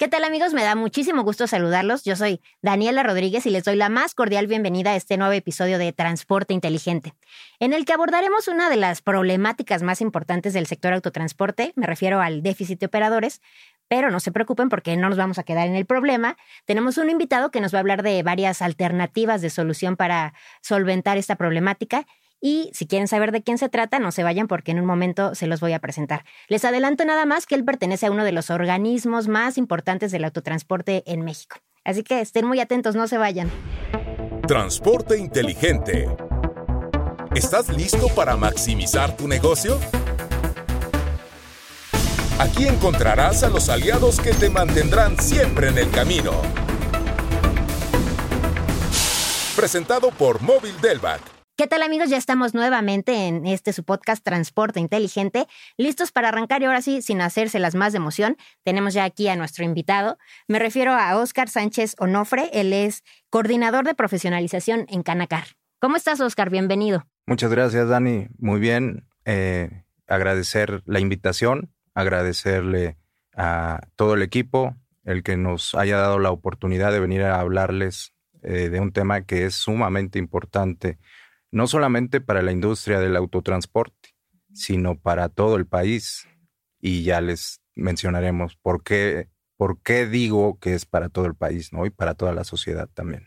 ¿Qué tal amigos? Me da muchísimo gusto saludarlos. Yo soy Daniela Rodríguez y les doy la más cordial bienvenida a este nuevo episodio de Transporte Inteligente, en el que abordaremos una de las problemáticas más importantes del sector autotransporte, me refiero al déficit de operadores, pero no se preocupen porque no nos vamos a quedar en el problema. Tenemos un invitado que nos va a hablar de varias alternativas de solución para solventar esta problemática y si quieren saber de quién se trata, no se vayan porque en un momento se los voy a presentar. Les adelanto nada más que él pertenece a uno de los organismos más importantes del autotransporte en México. Así que estén muy atentos, no se vayan. Transporte inteligente. ¿Estás listo para maximizar tu negocio? Aquí encontrarás a los aliados que te mantendrán siempre en el camino. Presentado por Móvil Delvac ¿Qué tal amigos? Ya estamos nuevamente en este su podcast Transporte Inteligente, listos para arrancar y ahora sí, sin hacérselas más de emoción, tenemos ya aquí a nuestro invitado. Me refiero a Óscar Sánchez Onofre, él es coordinador de profesionalización en Canacar. ¿Cómo estás, Óscar? Bienvenido. Muchas gracias, Dani. Muy bien. Eh, agradecer la invitación, agradecerle a todo el equipo, el que nos haya dado la oportunidad de venir a hablarles eh, de un tema que es sumamente importante no solamente para la industria del autotransporte, sino para todo el país. Y ya les mencionaremos por qué, por qué digo que es para todo el país, ¿no? Y para toda la sociedad también.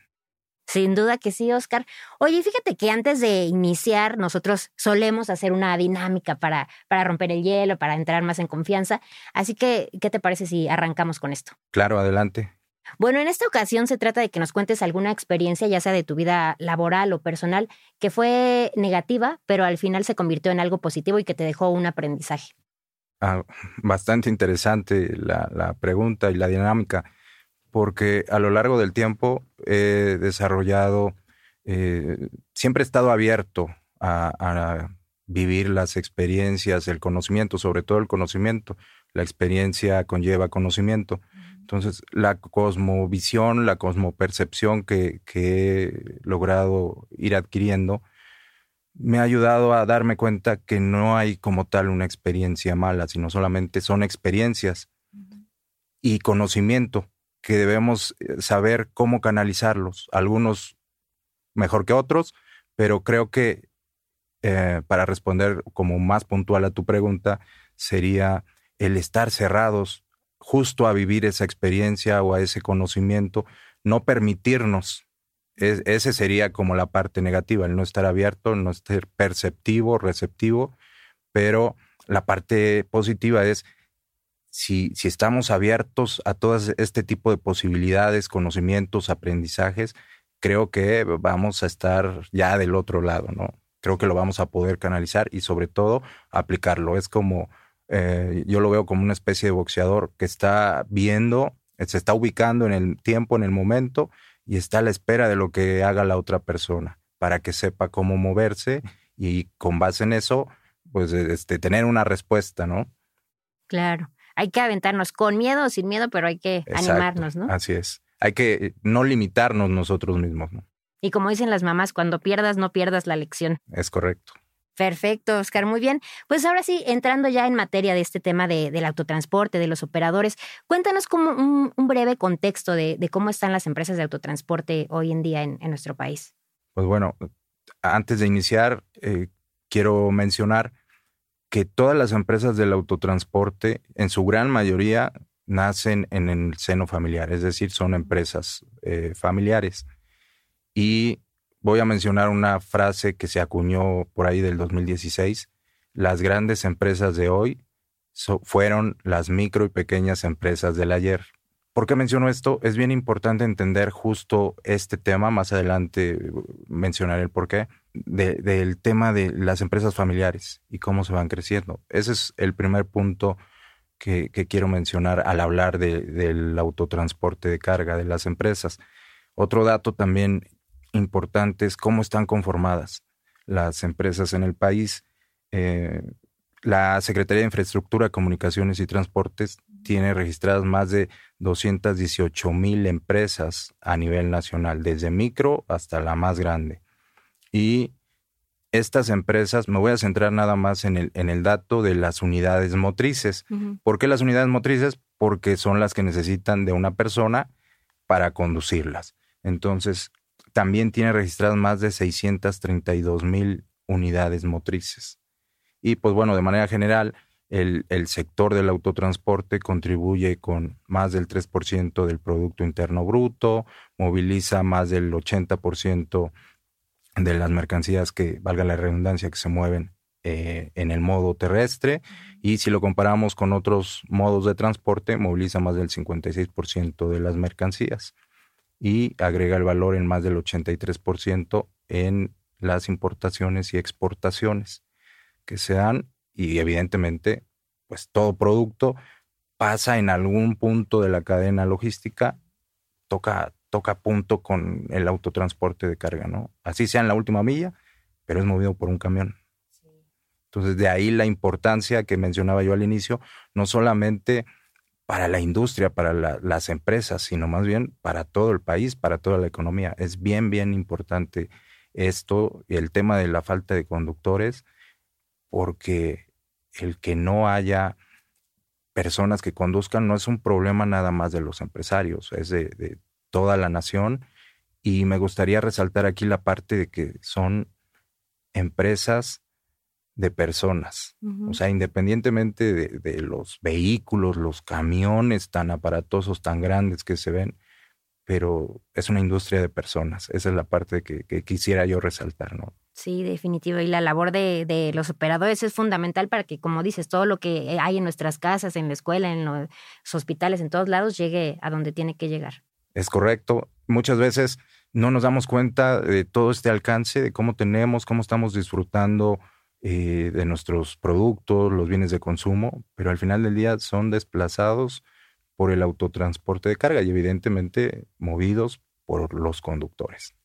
Sin duda que sí, Oscar. Oye, fíjate que antes de iniciar, nosotros solemos hacer una dinámica para, para romper el hielo, para entrar más en confianza. Así que, ¿qué te parece si arrancamos con esto? Claro, adelante. Bueno, en esta ocasión se trata de que nos cuentes alguna experiencia, ya sea de tu vida laboral o personal, que fue negativa, pero al final se convirtió en algo positivo y que te dejó un aprendizaje. Ah, bastante interesante la, pregunta y la dinámica, porque a lo largo del tiempo he desarrollado, eh, siempre he estado abierto a vivir las experiencias, el conocimiento, sobre todo el conocimiento. La experiencia conlleva conocimiento. Entonces, la cosmovisión, la cosmopercepción que, que he logrado ir adquiriendo, me ha ayudado a darme cuenta que no hay como tal una experiencia mala, sino solamente son experiencias y conocimiento que debemos eh, saber cómo canalizarlos. Algunos mejor que otros, pero creo que eh, para responder como más puntual a tu pregunta sería el estar cerrados justo a vivir esa experiencia o a ese conocimiento, no permitirnos. ese sería como la parte negativa, el no estar abierto, no estar perceptivo, receptivo, pero la parte positiva es si, si estamos abiertos a todo este tipo de posibilidades, conocimientos, aprendizajes, creo que vamos a estar ya del otro lado, ¿no? Creo que lo vamos a poder canalizar y sobre todo aplicarlo. Es como eh, yo lo veo como una especie de boxeador que está viendo, se está ubicando en el tiempo, en el momento, y está a la espera de lo que haga la otra persona, para que sepa cómo moverse y con base en eso, pues este, tener una respuesta, ¿no? Claro, hay que aventarnos con miedo o sin miedo, pero hay que animarnos, ¿no? Así es. Hay que no limitarnos nosotros mismos, ¿no? Y como dicen las mamás, cuando pierdas, no pierdas la lección. Es correcto. Perfecto, Oscar, muy bien. Pues ahora sí, entrando ya en materia de este tema del autotransporte, de los operadores, cuéntanos como un, breve contexto de, cómo están las empresas de autotransporte hoy en día en, nuestro país. Pues bueno, antes de iniciar, eh, quiero mencionar que todas las empresas del autotransporte, en su gran mayoría, nacen en el seno familiar, es decir, son empresas eh, familiares. Y Voy a mencionar una frase que se acuñó por ahí del 2016. Las grandes empresas de hoy fueron las micro y pequeñas empresas del ayer. ¿Por qué menciono esto? Es bien importante entender justo este tema. Más adelante uh, mencionaré el porqué. del tema de las empresas familiares y cómo se van creciendo. Ese es el primer punto que, quiero mencionar al hablar del autotransporte de carga de las empresas. Otro dato también importantes cómo están conformadas las empresas en el país. Eh, la Secretaría de Infraestructura, Comunicaciones y Transportes tiene registradas más de 218 mil empresas a nivel nacional, desde micro hasta la más grande. Y estas empresas, me voy a centrar nada más en el, en el dato de las unidades motrices. ¿Por qué las unidades motrices? Porque son las que necesitan de una persona para conducirlas. Entonces, también tiene registradas más de 632 mil unidades motrices. Y pues bueno, de manera general, el, el, sector del autotransporte contribuye con más del 3% del Producto Interno Bruto, moviliza más del 80% de las mercancías que, valga la redundancia, que se mueven eh, en el modo terrestre. Y si lo comparamos con otros modos de transporte, moviliza más del 56% de las mercancías y agrega el valor en más del 83% en las importaciones y exportaciones que se dan y evidentemente pues todo producto pasa en algún punto de la cadena logística, toca toca punto con el autotransporte de carga, ¿no? Así sea en la última milla, pero es movido por un camión. Entonces, de ahí la importancia que mencionaba yo al inicio, no solamente para la industria, para las empresas, sino más bien para todo el país, para toda la economía. Es bien, bien importante esto, el tema de la falta de conductores, porque el que no haya personas que conduzcan no es un problema nada más de los empresarios, es de toda la nación. Y me gustaría resaltar aquí la parte de que son empresas de personas. O sea, independientemente de, los vehículos, los camiones tan aparatosos, tan grandes que se ven, pero es una industria de personas. Esa es la parte que, que quisiera yo resaltar, ¿no? Sí, definitivo. Y la labor de, de, los operadores es fundamental para que, como dices, todo lo que hay en nuestras casas, en la escuela, en los hospitales, en todos lados, llegue a donde tiene que llegar. Es correcto. Muchas veces no nos damos cuenta de todo este alcance, de cómo tenemos, cómo estamos disfrutando eh, de nuestros productos, los bienes de consumo, pero al final del día son desplazados por el autotransporte de carga y evidentemente movidos por los conductores.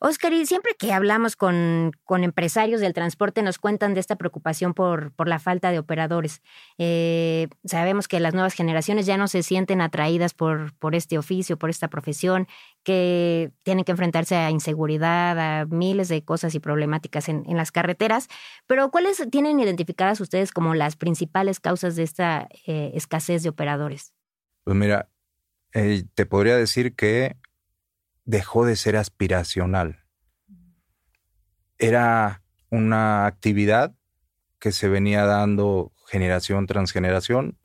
Oscar, y siempre que hablamos con, con, empresarios del transporte nos cuentan de esta preocupación por, por la falta de operadores. Eh, sabemos que las nuevas generaciones ya no se sienten atraídas por, por este oficio, por esta profesión, que tienen que enfrentarse a inseguridad, a miles de cosas y problemáticas en, en las carreteras. Pero ¿cuáles tienen identificadas ustedes como las principales causas de esta eh, escasez de operadores? Pues mira, eh, te podría decir que dejó de ser aspiracional. Era una actividad que se venía dando generación tras generación.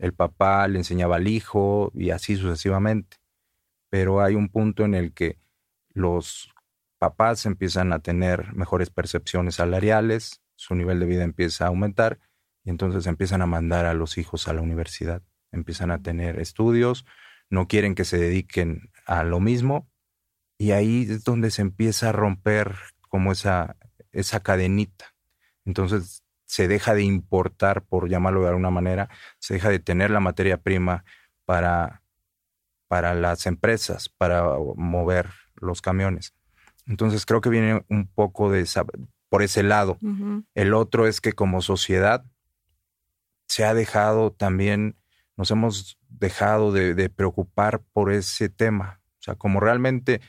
El papá le enseñaba al hijo y así sucesivamente. Pero hay un punto en el que los papás empiezan a tener mejores percepciones salariales, su nivel de vida empieza a aumentar y entonces empiezan a mandar a los hijos a la universidad, empiezan a tener estudios, no quieren que se dediquen a lo mismo y ahí es donde se empieza a romper como esa, esa cadenita. Entonces se deja de importar, por llamarlo de alguna manera, se deja de tener la materia prima para, para las empresas, para mover los camiones. Entonces creo que viene un poco de por ese lado. El otro es que como sociedad se ha dejado también, nos hemos dejado de, de preocupar por ese tema. O sea, como realmente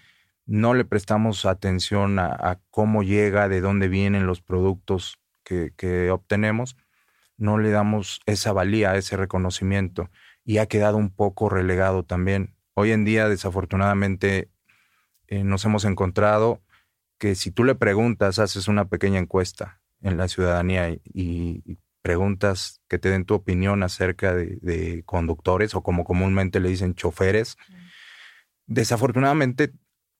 no le prestamos atención a, cómo llega, de dónde vienen los productos que, obtenemos, no le damos esa valía, ese reconocimiento y ha quedado un poco relegado también. Hoy en día, desafortunadamente, eh, nos hemos encontrado que si tú le preguntas, haces una pequeña encuesta en la ciudadanía y, preguntas que te den tu opinión acerca de, de, conductores o como comúnmente le dicen choferes, desafortunadamente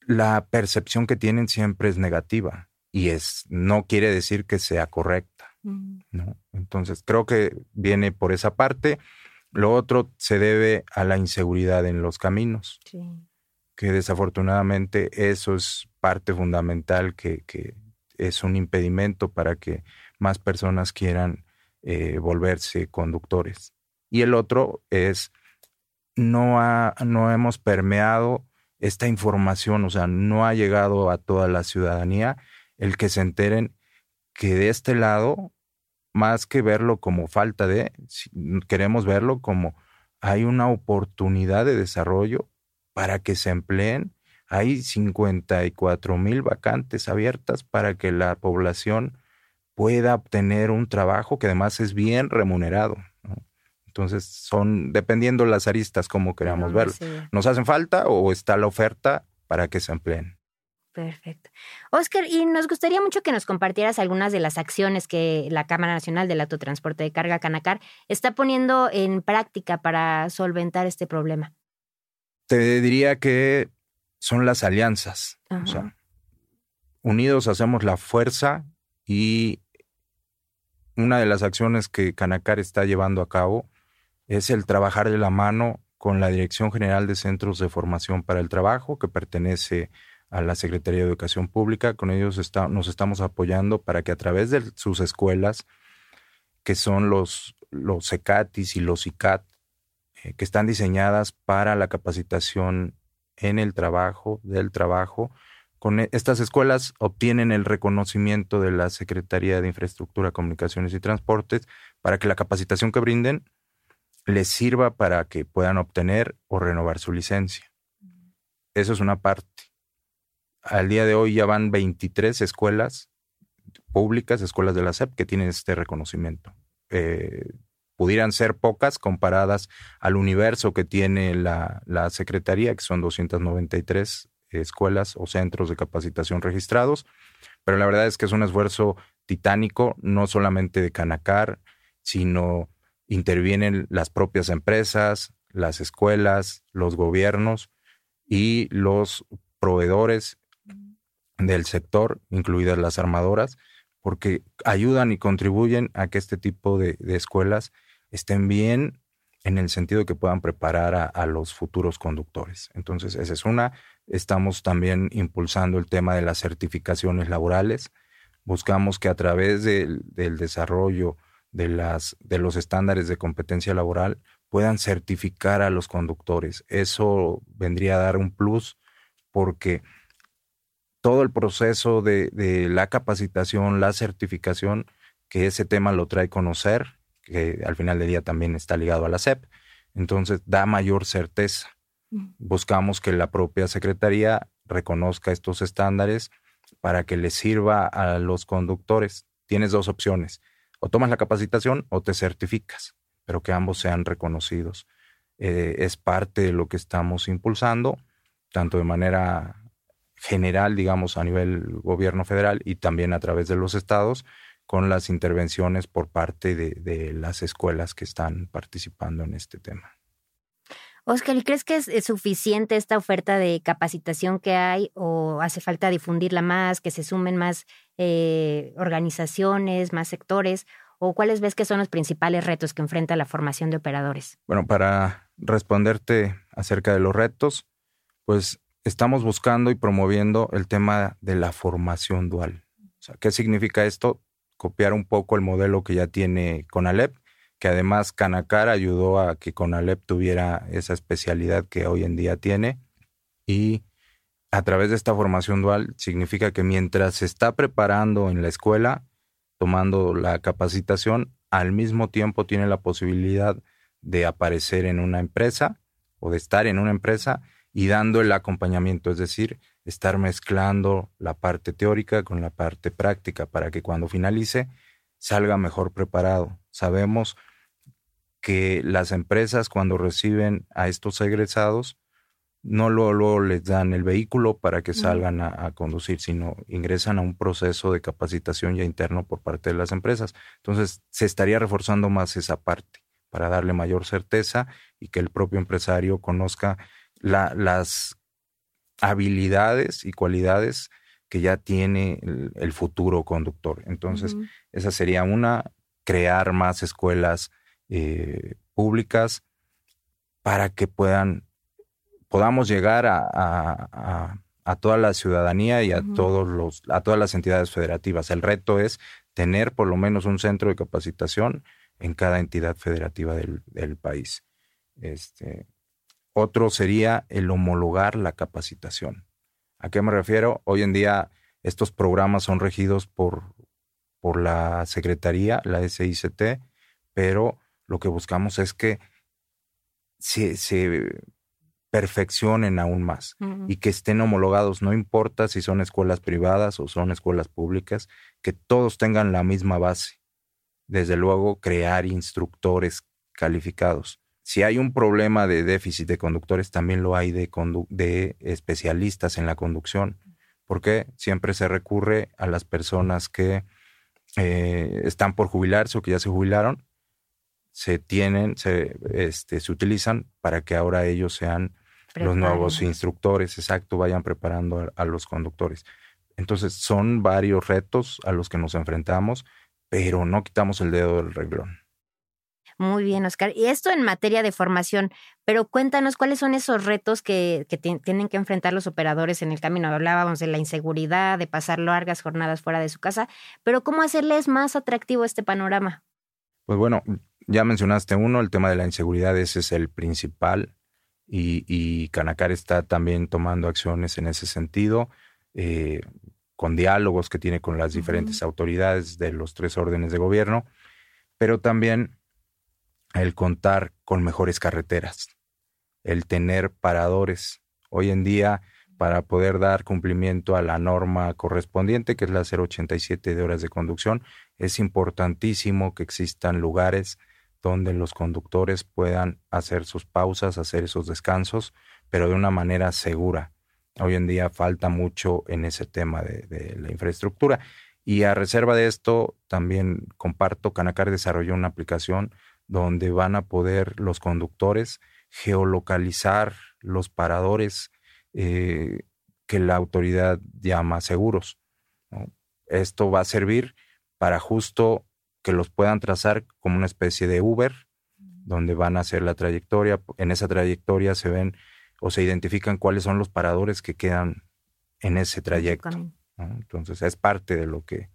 la percepción que tienen siempre es negativa y es no quiere decir que sea correcta, ¿no? Entonces creo que viene por esa parte. Lo otro se debe a la inseguridad en los caminos, que desafortunadamente eso es parte fundamental que, que, es un impedimento para que más personas quieran eh, volverse conductores. Y el otro es no, ha, no hemos permeado esta información, o sea, no ha llegado a toda la ciudadanía el que se enteren que de este lado, más que verlo como falta de, queremos verlo como hay una oportunidad de desarrollo para que se empleen hay 54 mil vacantes abiertas para que la población pueda obtener un trabajo que además es bien remunerado. Entonces, son, dependiendo las aristas, como queramos verlo. ¿Nos hacen falta o está la oferta para que se empleen? Perfecto. Oscar, y nos gustaría mucho que nos compartieras algunas de las acciones que la Cámara Nacional del Autotransporte de Carga Canacar está poniendo en práctica para solventar este problema. Te diría que son las alianzas. unidos hacemos la fuerza y una de las acciones que Canacar está llevando a cabo es el trabajar de la mano con la Dirección General de Centros de Formación para el Trabajo, que pertenece a la Secretaría de Educación Pública. Con ellos nos estamos apoyando para que a través de sus escuelas, que son los, los CECATIS y los ICAT, eh, que están diseñadas para la capacitación en el trabajo, del trabajo, con e, estas escuelas obtienen el reconocimiento de la Secretaría de Infraestructura, Comunicaciones y Transportes para que la capacitación que brinden les sirva para que puedan obtener o renovar su licencia. Eso es una parte. Al día de hoy ya van 23 escuelas públicas, escuelas de la SEP, que tienen este reconocimiento. Eh, pudieran ser pocas comparadas al universo que tiene la, la Secretaría, que son 293 escuelas o centros de capacitación registrados, pero la verdad es que es un esfuerzo titánico, no solamente de Canacar, sino intervienen las propias empresas, las escuelas, los gobiernos y los proveedores del sector, incluidas las armadoras, porque ayudan y contribuyen a que este tipo de, escuelas estén bien en el sentido de que puedan preparar a, los futuros conductores. Entonces, esa es una. Estamos también impulsando el tema de las certificaciones laborales. Buscamos que a través del, desarrollo de, las, de los estándares de competencia laboral puedan certificar a los conductores. Eso vendría a dar un plus porque todo el proceso de, de la capacitación, la certificación, que ese tema lo trae conocer, que al final del día también está ligado a la SEP. Entonces da mayor certeza. Buscamos que la propia Secretaría reconozca estos estándares para que les sirva a los conductores. Tienes dos opciones. O tomas la capacitación o te certificas, pero que ambos sean reconocidos. Eh, es parte de lo que estamos impulsando, tanto de manera general, digamos, a nivel gobierno federal y también a través de los estados, con las intervenciones por parte de, las escuelas que están participando en este tema. Oscar, ¿y crees que es, suficiente esta oferta de capacitación que hay o hace falta difundirla más, que se sumen más eh, organizaciones, más sectores? ¿O cuáles ves que son los principales retos que enfrenta la formación de operadores? Bueno, para responderte acerca de los retos, pues estamos buscando y promoviendo el tema de la formación dual. O sea, ¿qué significa esto? copiar un poco el modelo que ya tiene Conalep, que además Canacar ayudó a que Conalep tuviera esa especialidad que hoy en día tiene. Y a través de esta formación dual significa que mientras se está preparando en la escuela, tomando la capacitación, al mismo tiempo tiene la posibilidad de aparecer en una empresa o de estar en una empresa y dando el acompañamiento, es decir, estar mezclando la parte teórica con la parte práctica para que cuando finalice salga mejor preparado. Sabemos que las empresas cuando reciben a estos egresados no luego, les dan el vehículo para que salgan a, a, conducir, sino ingresan a un proceso de capacitación ya interno por parte de las empresas. Entonces, se estaría reforzando más esa parte para darle mayor certeza y que el propio empresario conozca las habilidades y cualidades que ya tiene el, futuro conductor. Entonces, esa sería una, crear más escuelas eh, públicas para que puedan, podamos llegar a, toda la ciudadanía y a, todos los, a todas las entidades federativas. El reto es tener por lo menos un centro de capacitación en cada entidad federativa del, del país. Este, otro sería el homologar la capacitación. ¿A qué me refiero? Hoy en día estos programas son regidos por, por la Secretaría, la SICT, pero lo que buscamos es que se, perfeccionen aún más y que estén homologados, no importa si son escuelas privadas o son escuelas públicas, que todos tengan la misma base. Desde luego, crear instructores calificados. Si hay un problema de déficit de conductores, también lo hay de, de especialistas en la conducción, porque siempre se recurre a las personas que eh, están por jubilarse o que ya se jubilaron, se tienen, se, este, se utilizan para que ahora ellos sean los nuevos instructores, exacto, vayan preparando a, los conductores. Entonces, son varios retos a los que nos enfrentamos, pero no quitamos el dedo del reglón. Muy bien, Oscar. Y esto en materia de formación, pero cuéntanos cuáles son esos retos que, que tienen que enfrentar los operadores en el camino. Hablábamos de la inseguridad, de pasar largas jornadas fuera de su casa, pero ¿cómo hacerles más atractivo este panorama? Pues bueno, ya mencionaste uno, el tema de la inseguridad, ese es el principal y, Canacar está también tomando acciones en ese sentido, eh, con diálogos que tiene con las diferentes autoridades de los tres órdenes de gobierno, pero también el contar con mejores carreteras, el tener paradores. Hoy en día, para poder dar cumplimiento a la norma correspondiente, que es la 087 de horas de conducción, es importantísimo que existan lugares donde los conductores puedan hacer sus pausas, hacer esos descansos, pero de una manera segura. Hoy en día falta mucho en ese tema de, la infraestructura. Y a reserva de esto, también comparto, Canacar desarrolló una aplicación donde van a poder los conductores geolocalizar los paradores eh, que la autoridad llama seguros. Esto va a servir para justo que los puedan trazar como una especie de Uber, donde van a hacer la trayectoria. En esa trayectoria se ven o se identifican cuáles son los paradores que quedan en ese trayecto. Entonces es parte de lo que,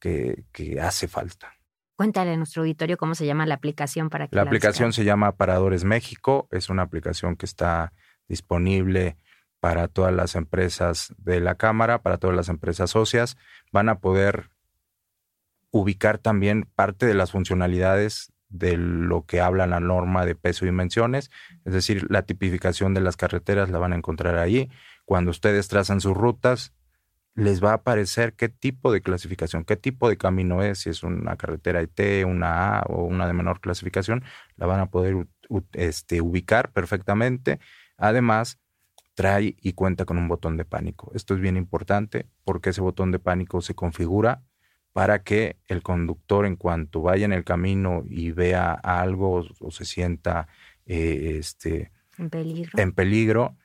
que, hace falta. Cuéntale a nuestro auditorio cómo se llama la aplicación para que la, aplicación se llama Paradores México. Es una aplicación que está disponible para todas las empresas de la Cámara, para todas las empresas socias. Van a poder ubicar también parte de las funcionalidades de lo que habla la norma de peso y dimensiones, es decir, la tipificación de las carreteras la van a encontrar ahí. Cuando ustedes trazan sus rutas, les va a aparecer qué tipo de clasificación, qué tipo de camino es, si es una carretera IT, una A o una de menor clasificación, la van a poder este, ubicar perfectamente. Además, trae y cuenta con un botón de pánico. Esto es bien importante porque ese botón de pánico se configura para que el conductor en cuanto vaya en el camino y vea algo o se sienta eh, este, en, peligro.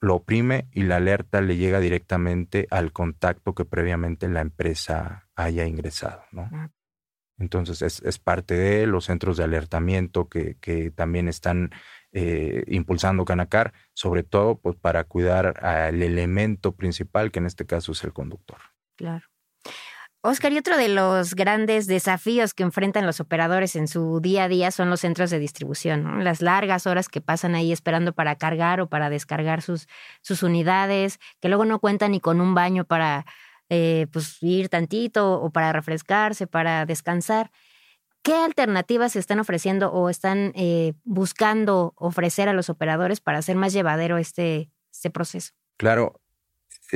lo oprime y la alerta le llega directamente al contacto que previamente la empresa haya ingresado. Ah. Entonces es, parte de los centros de alertamiento que, también están eh, impulsando Canacar, sobre todo pues, para cuidar al elemento principal, que en este caso es el conductor. Claro. Oscar, y otro de los grandes desafíos que enfrentan los operadores en su día a día son los centros de distribución, las largas horas que pasan ahí esperando para cargar o para descargar sus, sus unidades, que luego no cuentan ni con un baño para eh, pues, ir tantito o para refrescarse, para descansar. ¿Qué alternativas se están ofreciendo o están eh, buscando ofrecer a los operadores para hacer más llevadero este, este proceso? Claro,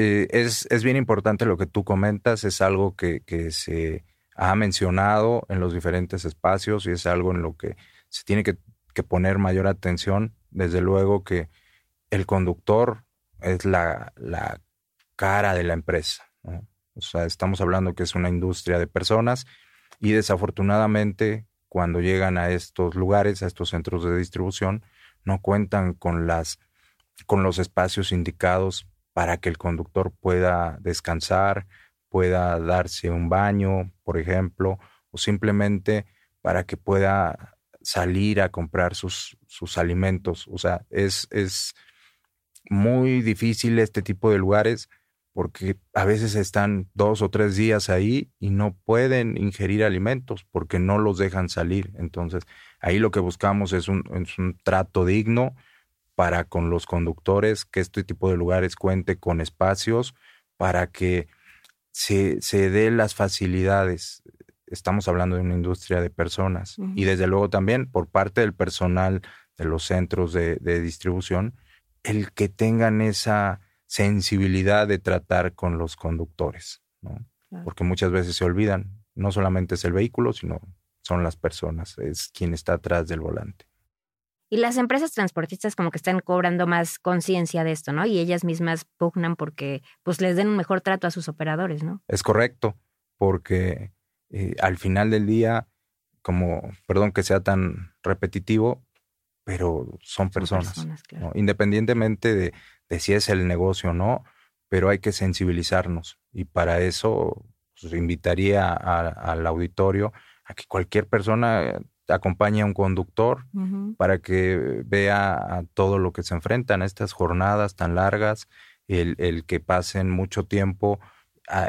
eh, es, es, bien importante lo que tú comentas, es algo que, que, se ha mencionado en los diferentes espacios y es algo en lo que se tiene que, que poner mayor atención. Desde luego que el conductor es la, la cara de la empresa. O sea, estamos hablando que es una industria de personas y desafortunadamente cuando llegan a estos lugares, a estos centros de distribución, no cuentan con las con los espacios indicados para que el conductor pueda descansar, pueda darse un baño, por ejemplo, o simplemente para que pueda salir a comprar sus, sus alimentos. O sea, es, es muy difícil este tipo de lugares porque a veces están dos o tres días ahí y no pueden ingerir alimentos porque no los dejan salir. Entonces, ahí lo que buscamos es un, es un trato digno, para con los conductores, que este tipo de lugares cuente con espacios para que se, se dé las facilidades. Estamos hablando de una industria de personas y desde luego también por parte del personal de los centros de, distribución el que tengan esa sensibilidad de tratar con los conductores, ¿no? Porque muchas veces se olvidan, no solamente es el vehículo, sino son las personas, es quien está atrás del volante. Y las empresas transportistas como que están cobrando más conciencia de esto, ¿no? Y ellas mismas pugnan porque pues les den un mejor trato a sus operadores, ¿no? Es correcto, porque eh, al final del día, como, perdón que sea tan repetitivo, pero son personas, independientemente de, de, si es el negocio o no, pero hay que sensibilizarnos y para eso pues, invitaría al auditorio a que cualquier persona acompañe a un conductor para que vea todo lo que se enfrentan a estas jornadas tan largas, el, el que pasen mucho tiempo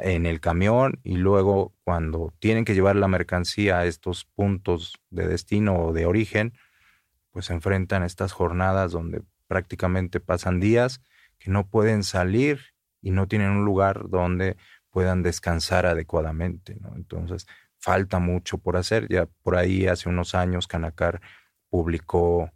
en el camión y luego cuando tienen que llevar la mercancía a estos puntos de destino o de origen, pues se enfrentan a estas jornadas donde prácticamente pasan días que no pueden salir y no tienen un lugar donde puedan descansar adecuadamente. ¿no? Entonces, falta mucho por hacer. Ya por ahí hace unos años Canacar publicó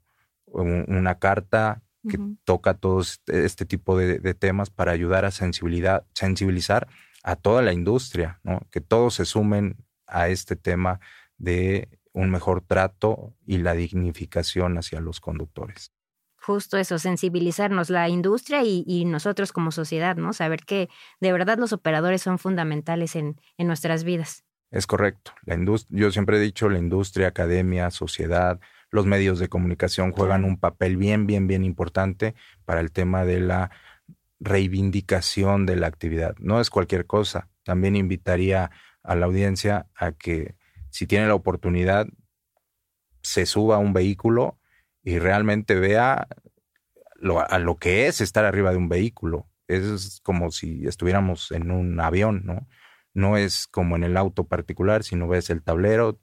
una carta que toca todos este tipo de, temas para ayudar a sensibilidad, sensibilizar a toda la industria, ¿no? que todos se sumen a este tema de un mejor trato y la dignificación hacia los conductores. Justo eso, sensibilizarnos la industria y, nosotros como sociedad, ¿no? Saber que de verdad los operadores son fundamentales en, en nuestras vidas. Es correcto. La yo siempre he dicho, la industria, academia, sociedad, los medios de comunicación juegan un papel bien, bien, bien importante para el tema de la reivindicación de la actividad. No es cualquier cosa. También invitaría a la audiencia a que si tiene la oportunidad, se suba a un vehículo y realmente vea lo, a lo que es estar arriba de un vehículo. Es como si estuviéramos en un avión, ¿no? No es como en el auto particular, sino ves el tablero,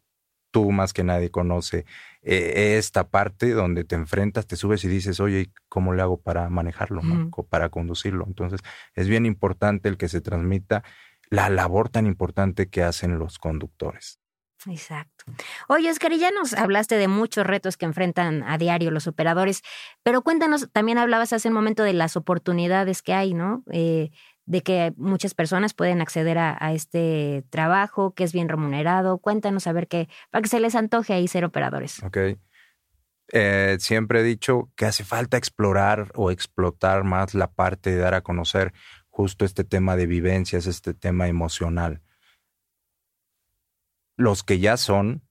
tú más que nadie conoce eh, esta parte donde te enfrentas, te subes y dices, oye, ¿cómo le hago para manejarlo, para conducirlo? Entonces, es bien importante el que se transmita la labor tan importante que hacen los conductores. Exacto. Oye, Oscar, ya nos hablaste de muchos retos que enfrentan a diario los operadores, pero cuéntanos, también hablabas hace un momento de las oportunidades que hay, ¿no? Eh, de que muchas personas pueden acceder a, este trabajo, que es bien remunerado. Cuéntanos a ver qué, para que se les antoje ahí ser operadores. Ok. Eh, siempre he dicho que hace falta explorar o explotar más la parte de dar a conocer justo este tema de vivencias, este tema emocional. Los que ya son,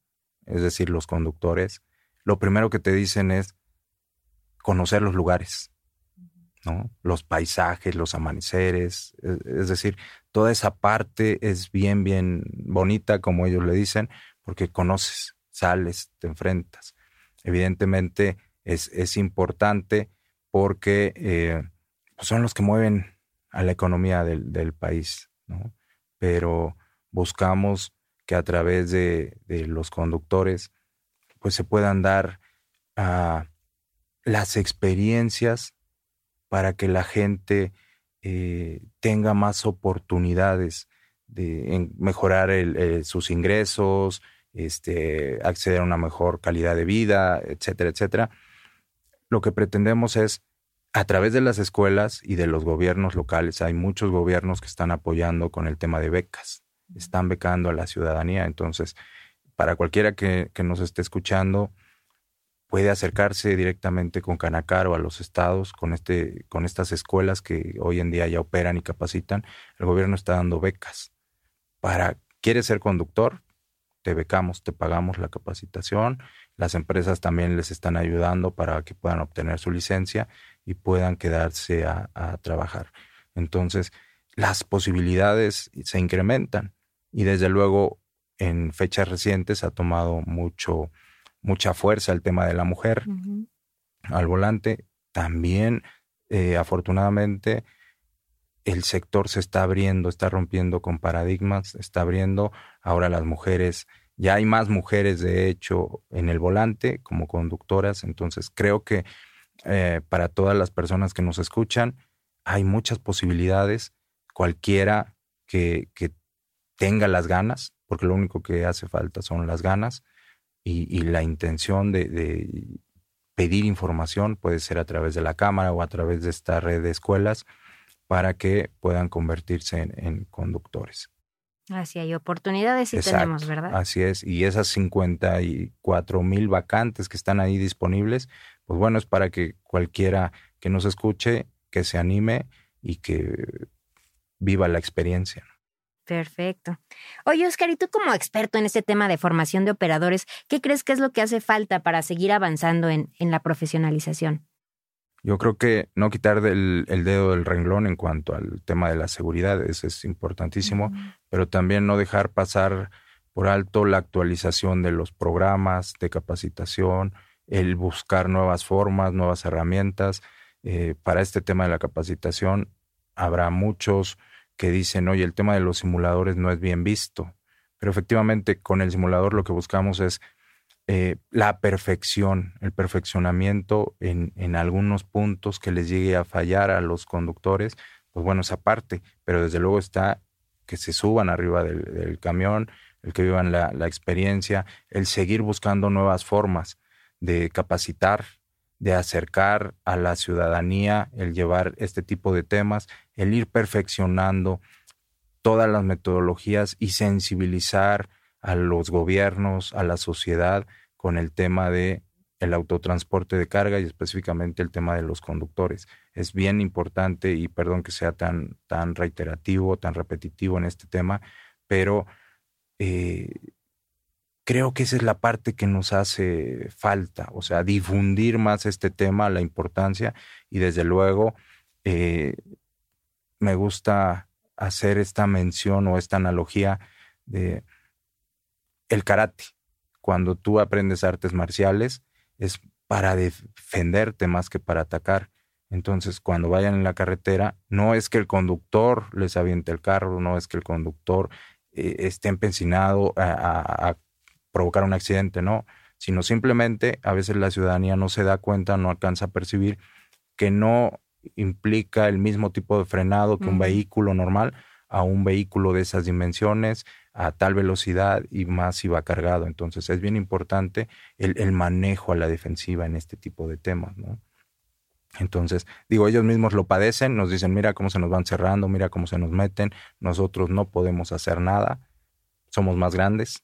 es decir, los conductores, lo primero que te dicen es conocer los lugares los paisajes, los amaneceres, e, es decir, toda esa parte es bien, bien bonita, como ellos le dicen, porque conoces, sales, te enfrentas. Evidentemente es, es importante porque eh, pues son los que mueven a la economía del, país, ¿no? Pero buscamos que a través de, los conductores pues se puedan dar ah, las experiencias para que la gente eh, tenga más oportunidades de mejorar eh, sus ingresos, este, acceder a una mejor calidad de vida, etcétera, etcétera. Lo que pretendemos es, a través de las escuelas y de los gobiernos locales, hay muchos gobiernos que están apoyando con el tema de becas, están becando a la ciudadanía. Entonces, para cualquiera que, que nos esté escuchando, puede acercarse directamente con Canacar o a los estados, con, este, con estas escuelas que hoy en día ya operan y capacitan. El gobierno está dando becas. Para, ¿quieres ser conductor? Te becamos, te pagamos la capacitación. Las empresas también les están ayudando para que puedan obtener su licencia y puedan quedarse a, a trabajar. Entonces, las posibilidades se incrementan y desde luego en fechas recientes ha tomado mucho mucha fuerza el tema de la mujer al volante. También, eh, afortunadamente, el sector se está abriendo, está rompiendo con paradigmas, está abriendo. Ahora las mujeres, ya hay más mujeres, de hecho, en el volante como conductoras. Entonces, creo que eh, para todas las personas que nos escuchan, hay muchas posibilidades. Cualquiera que, que tenga las ganas, porque lo único que hace falta son las ganas y, la intención de, pedir información, puede ser a través de la cámara o a través de esta red de escuelas, para que puedan convertirse en, conductores. Así hay oportunidades y tenemos, ¿verdad? Así es. Y esas 54 mil vacantes que están ahí disponibles, pues bueno, es para que cualquiera que nos escuche, que se anime y que viva la experiencia. Perfecto. Oye, Oscar, y tú como experto en este tema de formación de operadores, ¿qué crees que es lo que hace falta para seguir avanzando en, en la profesionalización? Yo creo que no quitar el dedo del renglón en cuanto al tema de la seguridad, eso es importantísimo, pero también no dejar pasar por alto la actualización de los programas de capacitación, el buscar nuevas formas, nuevas herramientas. Eh, para este tema de la capacitación habrá muchos que dicen, oye, el tema de los simuladores no es bien visto, pero efectivamente con el simulador lo que buscamos es eh, la perfección, el perfeccionamiento en, en, algunos puntos que les llegue a fallar a los conductores, pues bueno, esa parte, pero desde luego está que se suban arriba del, camión, el que vivan la, la, experiencia, el seguir buscando nuevas formas de capacitar, de acercar a la ciudadanía, el llevar este tipo de temas, el ir perfeccionando todas las metodologías y sensibilizar a los gobiernos, a la sociedad con el tema de el autotransporte de carga y específicamente el tema de los conductores. Es bien importante y perdón que sea tan, tan reiterativo, tan repetitivo en este tema, pero eh, creo que esa es la parte que nos hace falta, o sea, difundir más este tema, la importancia y desde luego eh, me gusta hacer esta mención o esta analogía de el karate. Cuando tú aprendes artes marciales es para defenderte más que para atacar. Entonces, cuando vayan en la carretera, no es que el conductor les aviente el carro, no es que el conductor eh, esté empecinado a, a, provocar un accidente, no, sino simplemente a veces la ciudadanía no se da cuenta, no alcanza a percibir que no implica el mismo tipo de frenado que un vehículo normal a un vehículo de esas dimensiones, a tal velocidad y más si va cargado. Entonces es bien importante el, manejo a la defensiva en este tipo de temas, ¿no? Entonces, digo, ellos mismos lo padecen, nos dicen, mira cómo se nos van cerrando, mira cómo se nos meten, nosotros no podemos hacer nada, somos más grandes.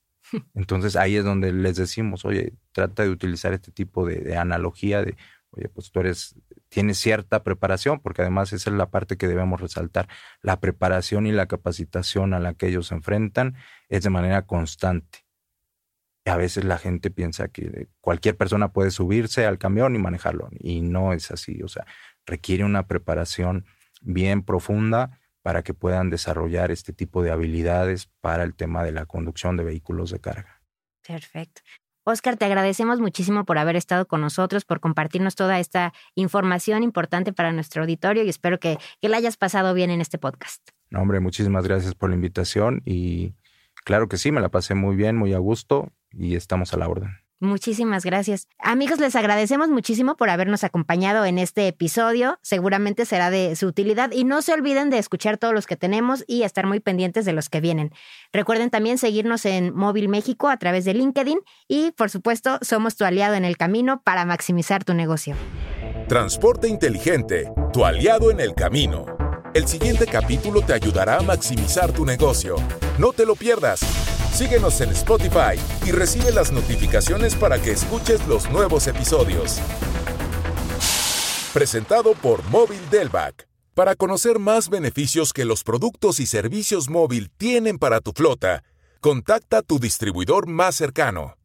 Entonces ahí es donde les decimos, oye, trata de utilizar este tipo de, analogía de, oye, pues tú eres tienes cierta preparación, porque además esa es la parte que debemos resaltar. La preparación y la capacitación a la que ellos se enfrentan es de manera constante. A veces la gente piensa que cualquier persona puede subirse al camión y manejarlo, y no es así. O sea, requiere una preparación bien profunda para que puedan desarrollar este tipo de habilidades para el tema de la conducción de vehículos de carga. Perfecto. Oscar, te agradecemos muchísimo por haber estado con nosotros, por compartirnos toda esta información importante para nuestro auditorio y espero que, que la hayas pasado bien en este podcast. No, hombre, muchísimas gracias por la invitación y claro que sí, me la pasé muy bien, muy a gusto y estamos a la orden. Muchísimas gracias. Amigos, les agradecemos muchísimo por habernos acompañado en este episodio. Seguramente será de su utilidad y no se olviden de escuchar todos los que tenemos y estar muy pendientes de los que vienen. Recuerden también seguirnos en Móvil México a través de LinkedIn y, por supuesto, somos tu aliado en el camino para maximizar tu negocio. Transporte inteligente, tu aliado en el camino. El siguiente capítulo te ayudará a maximizar tu negocio. No te lo pierdas. Síguenos en Spotify y recibe las notificaciones para que escuches los nuevos episodios. Presentado por Móvil Delvac. Para conocer más beneficios que los productos y servicios móvil tienen para tu flota, contacta a tu distribuidor más cercano.